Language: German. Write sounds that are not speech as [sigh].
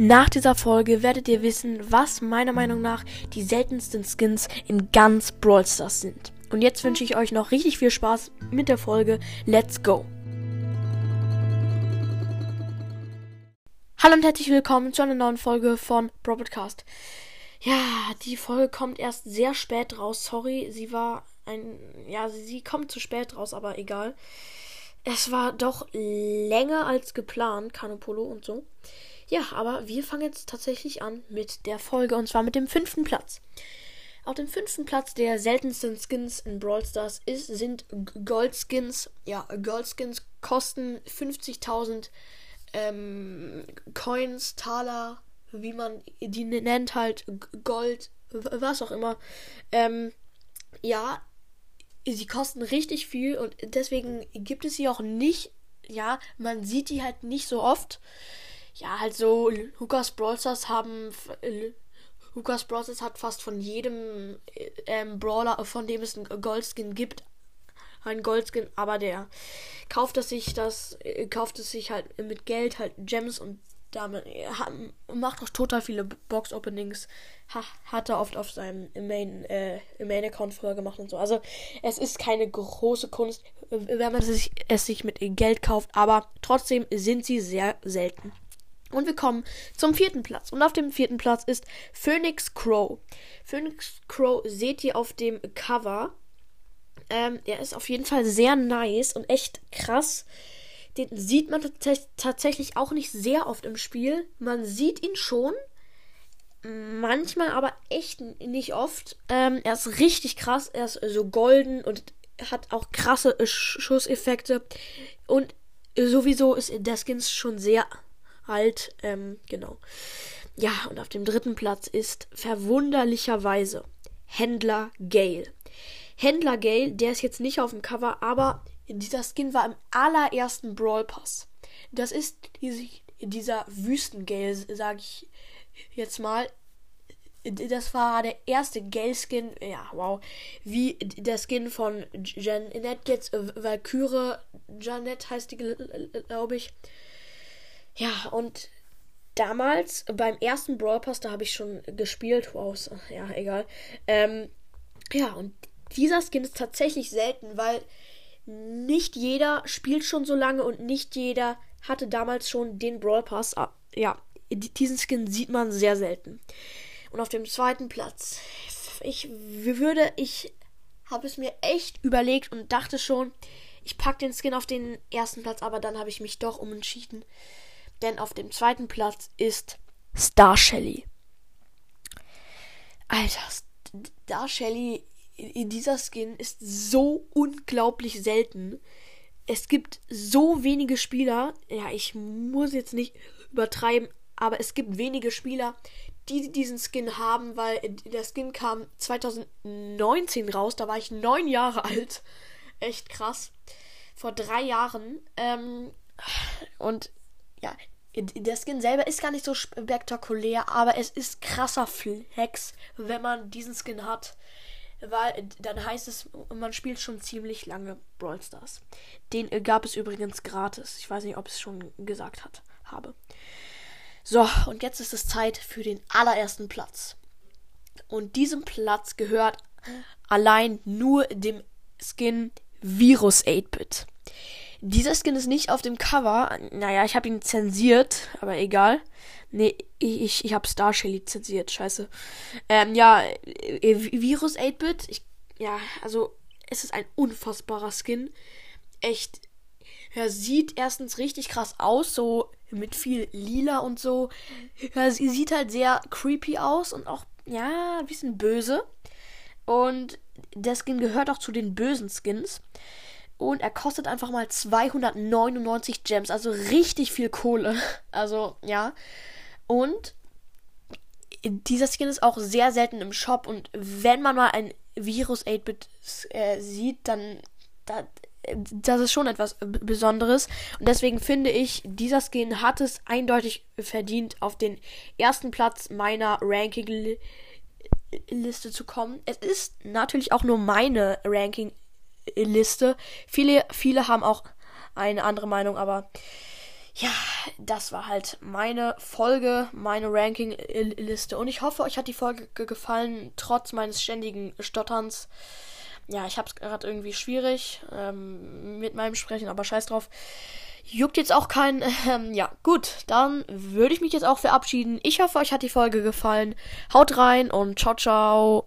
Nach dieser Folge werdet ihr wissen, was meiner Meinung nach die seltensten Skins in ganz Brawl Stars sind. Und jetzt wünsche ich euch noch richtig viel Spaß mit der Folge. Let's go! Hallo und herzlich willkommen zu einer neuen Folge von Brawl Podcast. Ja, die Folge kommt erst sehr spät raus. Sorry, sie war ein. Ja, sie kommt zu spät raus, aber egal. Es war doch länger als geplant, Canopolo und so. Ja, aber wir fangen jetzt tatsächlich an mit der Folge und zwar mit dem fünften Platz. Auf dem fünften Platz der seltensten Skins in Brawl Stars ist, sind Goldskins. Ja, Goldskins kosten 50.000 ähm, Coins, Taler, wie man die nennt, halt Gold, was auch immer. Ähm, ja, sie kosten richtig viel und deswegen gibt es sie auch nicht. Ja, man sieht die halt nicht so oft ja, halt so, Lukas Brawlstars haben. Lukas Brawlstars hat fast von jedem ähm, Brawler, von dem es einen Goldskin gibt, ein Goldskin, aber der kauft es sich das, äh, kauft es sich halt mit Geld, halt Gems und damit macht auch total viele Box Openings. Ha, hat er oft auf seinem Main, äh, Main Account früher gemacht und so. Also es ist keine große Kunst, wenn man es sich, es sich mit Geld kauft, aber trotzdem sind sie sehr selten. Und wir kommen zum vierten Platz. Und auf dem vierten Platz ist Phoenix Crow. Phoenix Crow seht ihr auf dem Cover. Ähm, er ist auf jeden Fall sehr nice und echt krass. Den sieht man tatsächlich auch nicht sehr oft im Spiel. Man sieht ihn schon. Manchmal aber echt nicht oft. Ähm, er ist richtig krass. Er ist so golden und hat auch krasse Schusseffekte. Und sowieso ist der Skin schon sehr halt, ähm, genau. Ja, und auf dem dritten Platz ist verwunderlicherweise Händler Gale. Händler Gale, der ist jetzt nicht auf dem Cover, aber dieser Skin war im allerersten Brawl Pass. Das ist diese, dieser Wüstengale, sage ich jetzt mal. Das war der erste Gale-Skin, ja, wow, wie der Skin von Janet, jetzt äh, Valkyrie, Janet heißt die, glaube ich. Ja, und damals beim ersten Brawl Pass, da habe ich schon gespielt. Wow, ja, egal. Ähm, ja, und dieser Skin ist tatsächlich selten, weil nicht jeder spielt schon so lange und nicht jeder hatte damals schon den Brawl Pass. Ah, ja, diesen Skin sieht man sehr selten. Und auf dem zweiten Platz, ich würde, ich habe es mir echt überlegt und dachte schon, ich packe den Skin auf den ersten Platz, aber dann habe ich mich doch umentschieden denn auf dem zweiten Platz ist Star Shelly. Alter, Star Shelly in dieser Skin ist so unglaublich selten. Es gibt so wenige Spieler, ja, ich muss jetzt nicht übertreiben, aber es gibt wenige Spieler, die diesen Skin haben, weil der Skin kam 2019 raus, da war ich neun Jahre alt. Echt krass. Vor drei Jahren. Ähm, und ja, der Skin selber ist gar nicht so spektakulär, aber es ist krasser Flex, wenn man diesen Skin hat. Weil dann heißt es, man spielt schon ziemlich lange Brawl Stars. Den äh, gab es übrigens gratis. Ich weiß nicht, ob ich es schon gesagt hat, habe. So, und jetzt ist es Zeit für den allerersten Platz. Und diesem Platz gehört allein nur dem Skin Virus 8-Bit. Dieser Skin ist nicht auf dem Cover. Naja, ich habe ihn zensiert, aber egal. Nee, ich, ich habe Star Shelly zensiert, scheiße. Ähm, ja, äh, Virus 8-Bit. Ja, also, es ist ein unfassbarer Skin. Echt. Er sieht erstens richtig krass aus, so mit viel Lila und so. Sie sieht halt sehr creepy aus und auch, ja, ein bisschen böse. Und der Skin gehört auch zu den bösen Skins. Und er kostet einfach mal 299 Gems. Also richtig viel Kohle. [laughs] Also, ja. Und dieser Skin ist auch sehr selten im Shop. Und wenn man mal ein Virus 8-Bit äh, sieht, dann. Da, das ist schon etwas Besonderes. Und deswegen finde ich, dieser Skin hat es eindeutig verdient, auf den ersten Platz meiner Ranking-Liste zu kommen. Es ist natürlich auch nur meine Ranking-Liste. Viele, viele haben auch eine andere Meinung, aber ja, das war halt meine Folge, meine Ranking-Liste. Und ich hoffe, euch hat die Folge gefallen, trotz meines ständigen Stotterns. Ja, ich habe es gerade irgendwie schwierig ähm, mit meinem Sprechen, aber scheiß drauf. Juckt jetzt auch keinen. [laughs] Ähm, ja, gut, dann würde ich mich jetzt auch verabschieden. Ich hoffe, euch hat die Folge gefallen. Haut rein und ciao, ciao.